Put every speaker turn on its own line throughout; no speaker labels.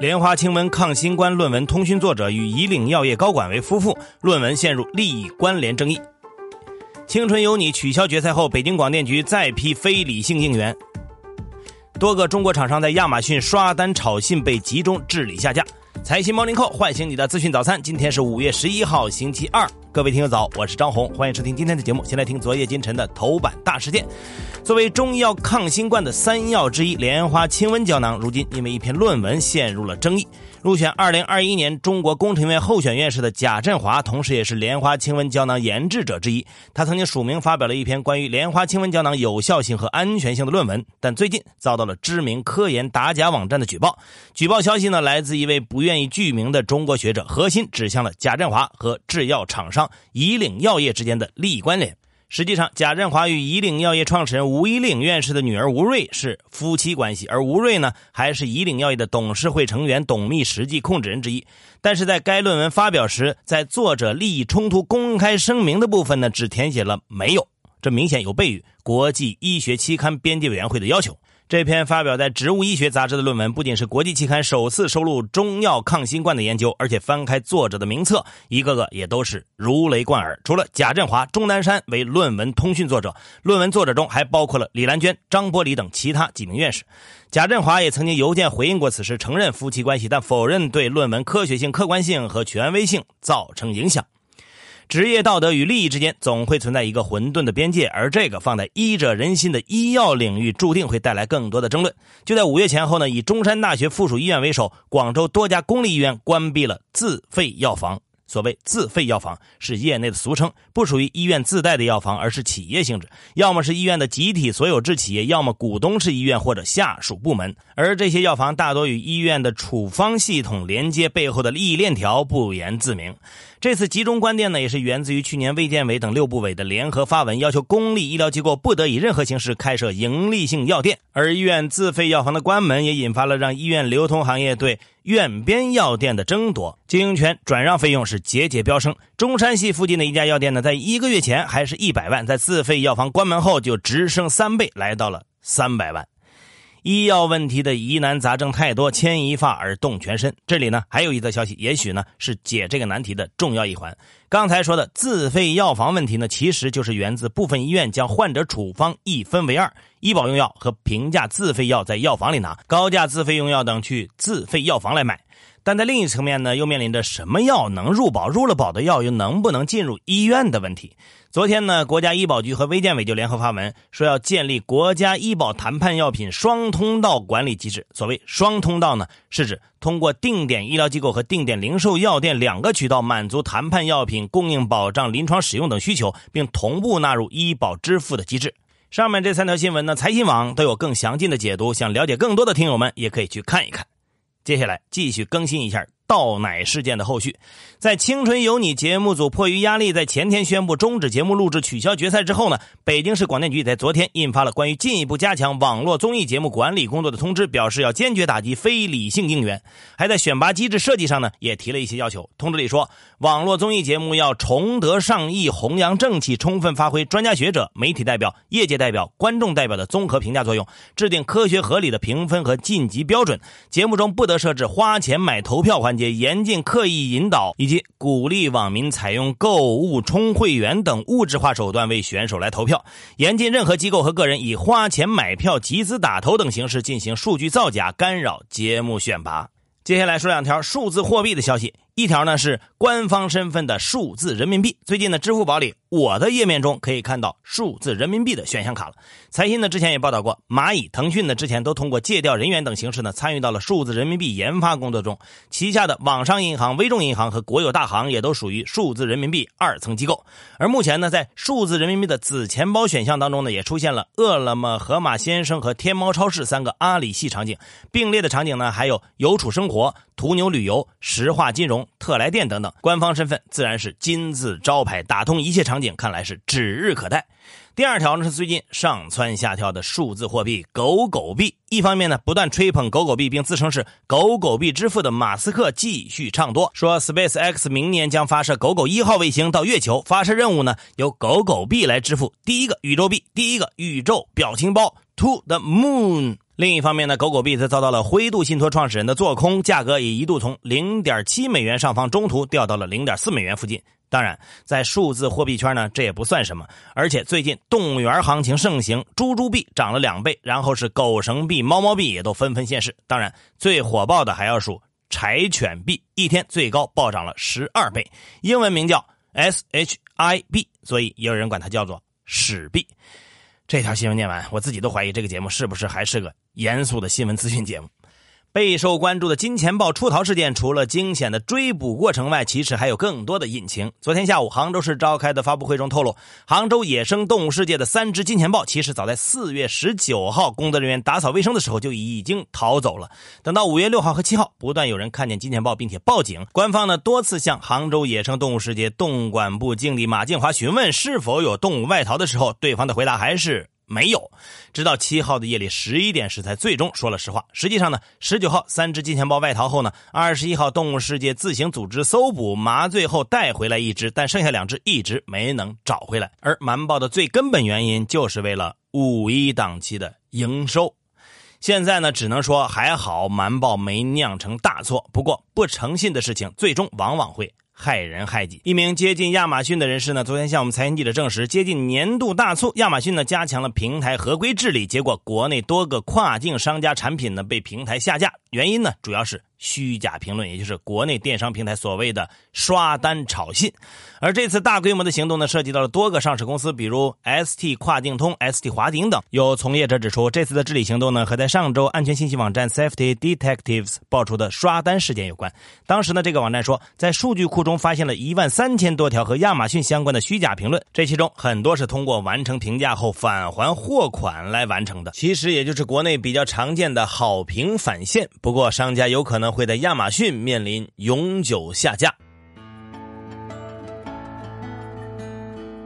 莲花清瘟抗新冠论文通讯作者与以岭药业高管为夫妇，论文陷入利益关联争议。青春有你取消决赛后，北京广电局再批非理性应援。多个中国厂商在亚马逊刷单炒信被集中治理下架。财新 Morning Call 唤醒你的资讯早餐，今天是五月十一号，星期二。各位听友早，我是张红，欢迎收听今天的节目。先来听昨夜今晨的头版大事件。作为中医药抗新冠的三药之一，莲花清瘟胶囊，如今因为一篇论文陷入了争议。入选2021年中国工程院候选院士的贾振华，同时也是莲花清瘟胶囊研制者之一。他曾经署名发表了一篇关于莲花清瘟胶囊有效性和安全性的论文，但最近遭到了知名科研打假网站的举报。举报消息呢，来自一位不愿意具名的中国学者，核心指向了贾振华和制药厂商以岭药业之间的利益关联。实际上，贾振华与以岭药业创始人吴以岭院士的女儿吴瑞是夫妻关系，而吴瑞呢，还是以岭药业的董事会成员、董秘实际控制人之一。但是在该论文发表时，在作者利益冲突公开声明的部分呢，只填写了没有，这明显有悖于国际医学期刊编辑委员会的要求。这篇发表在《植物医学》杂志的论文，不仅是国际期刊首次收录中药抗新冠的研究，而且翻开作者的名册，一个个也都是如雷贯耳。除了贾振华、钟南山为论文通讯作者，论文作者中还包括了李兰娟、张伯礼等其他几名院士。贾振华也曾经邮件回应过此事，承认夫妻关系，但否认对论文科学性、客观性和权威性造成影响。职业道德与利益之间总会存在一个混沌的边界，而这个放在医者仁心的医药领域，注定会带来更多的争论。就在五月前后呢，以中山大学附属医院为首，广州多家公立医院关闭了自费药房。所谓自费药房是业内的俗称，不属于医院自带的药房，而是企业性质，要么是医院的集体所有制企业，要么股东是医院或者下属部门。而这些药房大多与医院的处方系统连接，背后的利益链条不言自明。这次集中关店呢，也是源自于去年卫健委等六部委的联合发文，要求公立医疗机构不得以任何形式开设盈利性药店。而医院自费药房的关门，也引发了让医院流通行业对院边药店的争夺，经营权转让费用是节节飙升。中山系附近的一家药店呢，在一个月前还是一百万，在自费药房关门后就直升三倍，来到了三百万。医药问题的疑难杂症太多，牵一发而动全身。这里呢还有一则消息，也许呢是解这个难题的重要一环。刚才说的自费药房问题呢，其实就是源自部分医院将患者处方一分为二，医保用药和平价自费药在药房里拿，高价自费用药等去自费药房来买。但在另一层面呢，又面临着什么药能入保，入了保的药又能不能进入医院的问题。昨天呢，国家医保局和卫健委就联合发文，说要建立国家医保谈判药品双通道管理机制。所谓双通道呢，是指通过定点医疗机构和定点零售药店两个渠道，满足谈判药品供应、保障临床使用等需求，并同步纳入医保支付的机制。上面这三条新闻呢，财新网都有更详尽的解读，想了解更多的听友们也可以去看一看。接下来继续更新一下。倒奶事件的后续，在《青春有你》节目组迫于压力，在前天宣布终止节目录制、取消决赛之后呢，北京市广电局在昨天印发了关于进一步加强网络综艺节目管理工作的通知，表示要坚决打击非理性应援，还在选拔机制设计上呢也提了一些要求。通知里说，网络综艺节目要崇德尚义、弘扬正气，充分发挥专家学者、媒体代表、业界代表、观众代表的综合评价作用，制定科学合理的评分和晋级标准。节目中不得设置花钱买投票环节。严禁刻意引导以及鼓励网民采用购物、充会员等物质化手段为选手来投票；严禁任何机构和个人以花钱买票、集资打头等形式进行数据造假、干扰节目选拔。接下来说两条数字货币的消息。一条呢是官方身份的数字人民币。最近呢，支付宝里我的页面中可以看到数字人民币的选项卡了。财新呢之前也报道过，蚂蚁、腾讯呢之前都通过借调人员等形式呢参与到了数字人民币研发工作中。旗下的网商银行、微众银行和国有大行也都属于数字人民币二层机构。而目前呢，在数字人民币的子钱包选项当中呢，也出现了饿了么、盒马鲜生和天猫超市三个阿里系场景。并列的场景呢，还有邮储生活、途牛旅游、石化金融。特来电等等，官方身份自然是金字招牌，打通一切场景，看来是指日可待。第二条呢是最近上蹿下跳的数字货币狗狗币，一方面呢不断吹捧狗狗币，并自称是狗狗币之父的马斯克继续唱多，说 Space X 明年将发射狗狗一号卫星到月球，发射任务呢由狗狗币来支付，第一个宇宙币，第一个宇宙表情包 To the Moon。另一方面呢，狗狗币则遭到了灰度信托创始人的做空，价格也一度从零点七美元上方中途掉到了零点四美元附近。当然，在数字货币圈呢，这也不算什么。而且最近动物园行情盛行，猪猪币涨了两倍，然后是狗绳币、猫猫币也都纷纷现世。当然，最火爆的还要数柴犬币，一天最高暴涨了十二倍，英文名叫 S H I B，所以也有人管它叫做史币。这条新闻念完，我自己都怀疑这个节目是不是还是个严肃的新闻资讯节目。备受关注的金钱豹出逃事件，除了惊险的追捕过程外，其实还有更多的隐情。昨天下午，杭州市召开的发布会中透露，杭州野生动物世界的三只金钱豹，其实早在四月十九号，工作人员打扫卫生的时候就已经逃走了。等到五月六号和七号，不断有人看见金钱豹，并且报警。官方呢多次向杭州野生动物世界动管部经理马建华询问是否有动物外逃的时候，对方的回答还是。没有，直到七号的夜里十一点时才最终说了实话。实际上呢，十九号三只金钱豹外逃后呢，二十一号动物世界自行组织搜捕麻醉后带回来一只，但剩下两只一直没能找回来。而瞒报的最根本原因就是为了五一档期的营收。现在呢，只能说还好瞒报没酿成大错。不过不诚信的事情，最终往往会。害人害己。一名接近亚马逊的人士呢，昨天向我们财经记者证实，接近年度大促，亚马逊呢加强了平台合规治理，结果国内多个跨境商家产品呢被平台下架，原因呢主要是。虚假评论，也就是国内电商平台所谓的刷单炒信，而这次大规模的行动呢，涉及到了多个上市公司，比如 ST 跨境通、ST 华鼎等。有从业者指出，这次的治理行动呢，和在上周安全信息网站 Safety Detectives 爆出的刷单事件有关。当时呢，这个网站说，在数据库中发现了一万三千多条和亚马逊相关的虚假评论，这其中很多是通过完成评价后返还货款来完成的，其实也就是国内比较常见的好评返现。不过，商家有可能。会在亚马逊面临永久下架。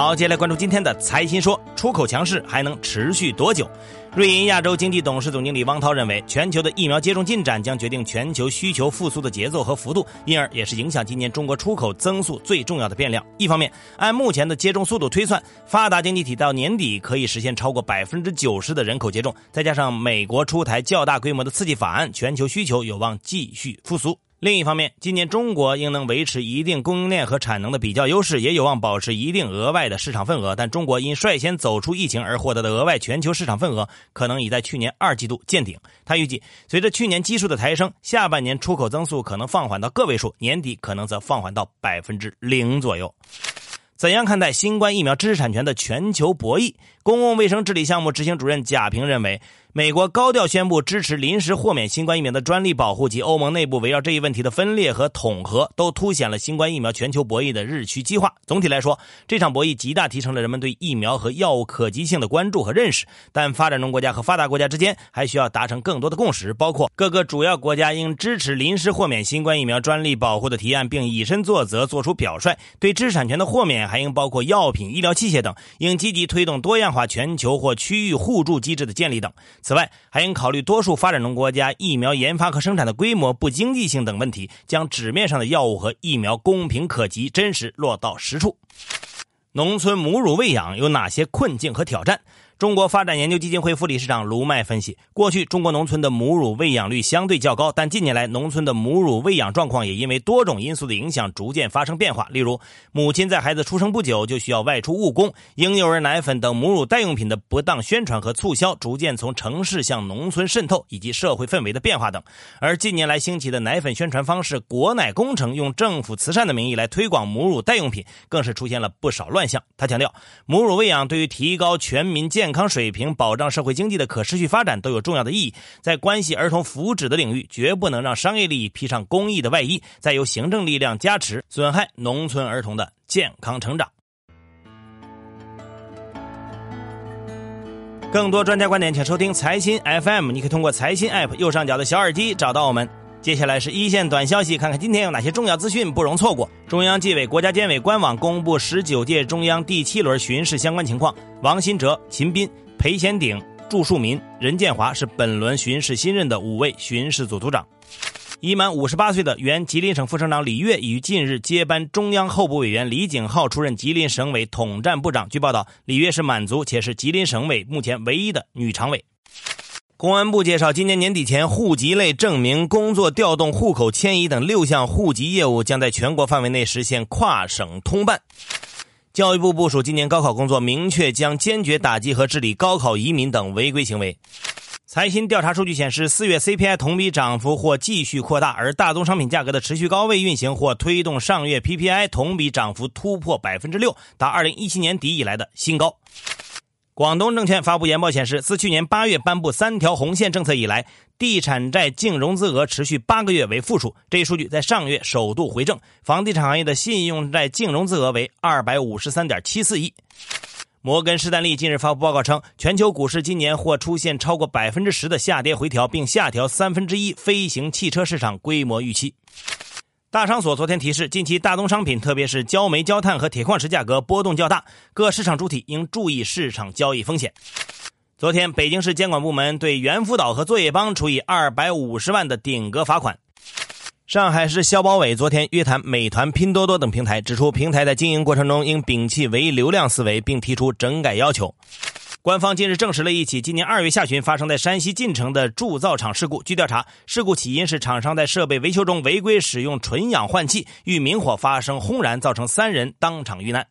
好，接下来关注今天的财新说：出口强势还能持续多久？瑞银亚洲经济董事总经理汪涛认为，全球的疫苗接种进展将决定全球需求复苏的节奏和幅度，因而也是影响今年中国出口增速最重要的变量。一方面，按目前的接种速度推算，发达经济体到年底可以实现超过百分之九十的人口接种，再加上美国出台较大规模的刺激法案，全球需求有望继续复苏。另一方面，今年中国应能维持一定供应链和产能的比较优势，也有望保持一定额外的市场份额。但中国因率先走出疫情而获得的额外全球市场份额，可能已在去年二季度见顶。他预计，随着去年基数的抬升，下半年出口增速可能放缓到个位数，年底可能则放缓到百分之零左右。怎样看待新冠疫苗知识产权的全球博弈？公共卫生治理项目执行主任贾平认为。美国高调宣布支持临时豁免新冠疫苗的专利保护及欧盟内部围绕这一问题的分裂和统合，都凸显了新冠疫苗全球博弈的日趋激化。总体来说，这场博弈极大提升了人们对疫苗和药物可及性的关注和认识。但发展中国家和发达国家之间还需要达成更多的共识，包括各个主要国家应支持临时豁免新冠疫苗专利保护的提案，并以身作则，做出表率。对知识产权的豁免还应包括药品、医疗器械等，应积极推动多样化全球或区域互助机制的建立等。此外，还应考虑多数发展中国家疫苗研发和生产的规模不经济性等问题，将纸面上的药物和疫苗公平可及、真实落到实处。农村母乳喂养有哪些困境和挑战？中国发展研究基金会副理事长卢麦分析，过去中国农村的母乳喂养率相对较高，但近年来农村的母乳喂养状况也因为多种因素的影响，逐渐发生变化。例如，母亲在孩子出生不久就需要外出务工，婴幼儿奶粉等母乳代用品的不当宣传和促销，逐渐从城市向农村渗透，以及社会氛围的变化等。而近年来兴起的奶粉宣传方式“国奶工程”，用政府慈善的名义来推广母乳代用品，更是出现了不少乱象。他强调，母乳喂养对于提高全民健健康水平、保障社会经济的可持续发展都有重要的意义。在关系儿童福祉的领域，绝不能让商业利益披上公益的外衣，再由行政力量加持，损害农村儿童的健康成长。更多专家观点，请收听财新 FM。你可以通过财新 App 右上角的小耳机找到我们。接下来是一线短消息，看看今天有哪些重要资讯不容错过。中央纪委国家监委官网公布十九届中央第七轮巡视相关情况。王新哲、秦斌、裴贤鼎、祝树民、任建华是本轮巡视新任的五位巡视组组长。已满五十八岁的原吉林省副省长李跃于近日接班中央候补委员李景浩出任吉林省委统战部长。据报道，李跃是满族，且是吉林省委目前唯一的女常委。公安部介绍，今年年底前，户籍类证明、工作调动、户口迁移等六项户籍业务将在全国范围内实现跨省通办。教育部部署今年高考工作，明确将坚决打击和治理高考移民等违规行为。财新调查数据显示，四月 CPI 同比涨幅或继续扩大，而大宗商品价格的持续高位运行或推动上月 PPI 同比涨幅突破百分之六，达二零一七年底以来的新高。广东证券发布研报显示，自去年八月颁布三条红线政策以来，地产债净融资额持续八个月为负数，这一数据在上月首度回正。房地产行业的信用债净融资额为二百五十三点七四亿。摩根士丹利近日发布报告称，全球股市今年或出现超过百分之十的下跌回调，并下调三分之一飞行汽车市场规模预期。大商所昨天提示，近期大宗商品，特别是焦煤、焦炭和铁矿石价格波动较大，各市场主体应注意市场交易风险。昨天，北京市监管部门对猿辅导和作业帮处以二百五十万的顶格罚款。上海市消保委昨天约谈美团、拼多多等平台，指出平台在经营过程中应摒弃唯流量思维，并提出整改要求。官方近日证实了一起今年二月下旬发生在山西晋城的铸造厂事故。据调查，事故起因是厂商在设备维修中违规使用纯氧换气，遇明火发生轰燃，造成三人当场遇难。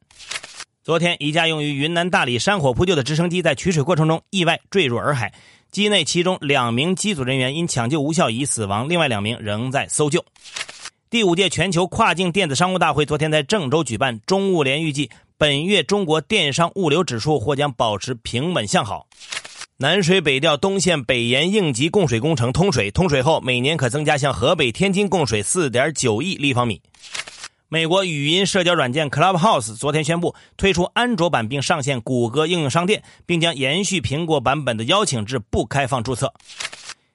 昨天，一架用于云南大理山火扑救的直升机在取水过程中意外坠入洱海。机内其中两名机组人员因抢救无效已死亡，另外两名仍在搜救。第五届全球跨境电子商务大会昨天在郑州举办，中物联预计本月中国电商物流指数或将保持平稳向好。南水北调东线北延应急供水工程通水，通水后每年可增加向河北、天津供水4.9亿立方米。美国语音社交软件 Clubhouse 昨天宣布推出安卓版，并上线谷歌应用商店，并将延续苹果版本的邀请制不开放注册。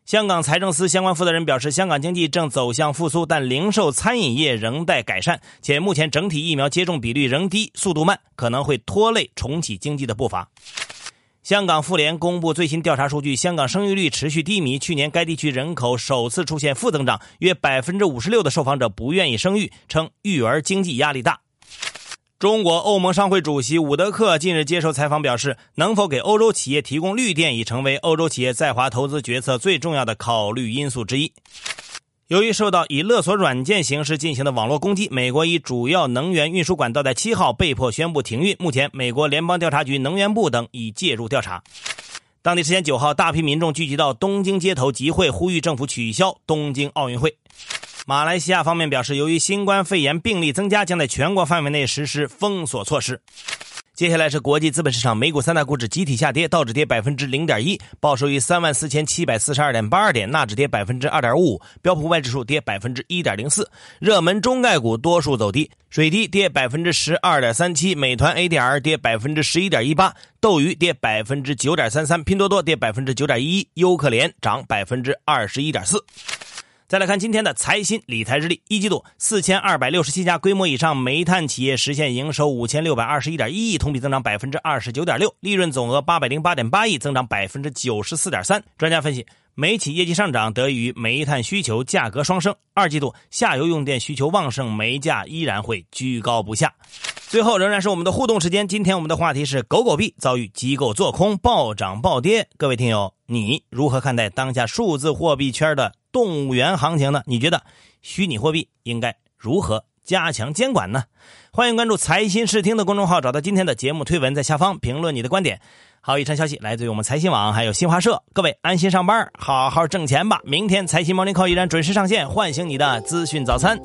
香港财政司相关负责人表示，香港经济正走向复苏，但零售餐饮业仍待改善，且目前整体疫苗接种比率仍低，速度慢，可能会拖累重启经济的步伐。香港妇联公布最新调查数据，香港生育率持续低迷。去年该地区人口首次出现负增长，约百分之五十六的受访者不愿意生育，称育儿经济压力大。中国欧盟商会主席伍德克近日接受采访表示，能否给欧洲企业提供绿电已成为欧洲企业在华投资决策最重要的考虑因素之一。由于受到以勒索软件形式进行的网络攻击，美国一主要能源运输管道在七号被迫宣布停运。目前，美国联邦调查局、能源部等已介入调查。当地时间九号，大批民众聚集到东京街头集会，呼吁政府取消东京奥运会。马来西亚方面表示，由于新冠肺炎病例增加，将在全国范围内实施封锁措施。接下来是国际资本市场，美股三大股指集体下跌，道指跌百分之零点一，报收于三万四千七百四十二点八二点；纳指跌百分之二点五五，标普外指数跌百分之一点零四。热门中概股多数走低，水滴跌百分之十二点三七，美团 ADR 跌百分之十一点一八，斗鱼跌百分之九点三三，拼多多跌百分之九点一一，优客联涨百分之二十一点四。再来看今天的财新理财日历，一季度四千二百六十七家规模以上煤炭企业实现营收五千六百二十一点一亿，同比增长百分之二十九点六，利润总额八百零八点八亿，增长百分之九十四点三。专家分析，煤企业绩上涨得益于煤炭需求价格双升，二季度下游用电需求旺盛，煤价依然会居高不下。最后仍然是我们的互动时间，今天我们的话题是狗狗币遭遇机构做空暴涨暴跌，各位听友，你如何看待当下数字货币圈的？动物园行情呢？你觉得虚拟货币应该如何加强监管呢？欢迎关注财新视听的公众号，找到今天的节目推文，在下方评论你的观点。好，以上消息来自于我们财新网，还有新华社。各位安心上班，好好挣钱吧。明天财新 Morning Call 依然准时上线，唤醒你的资讯早餐。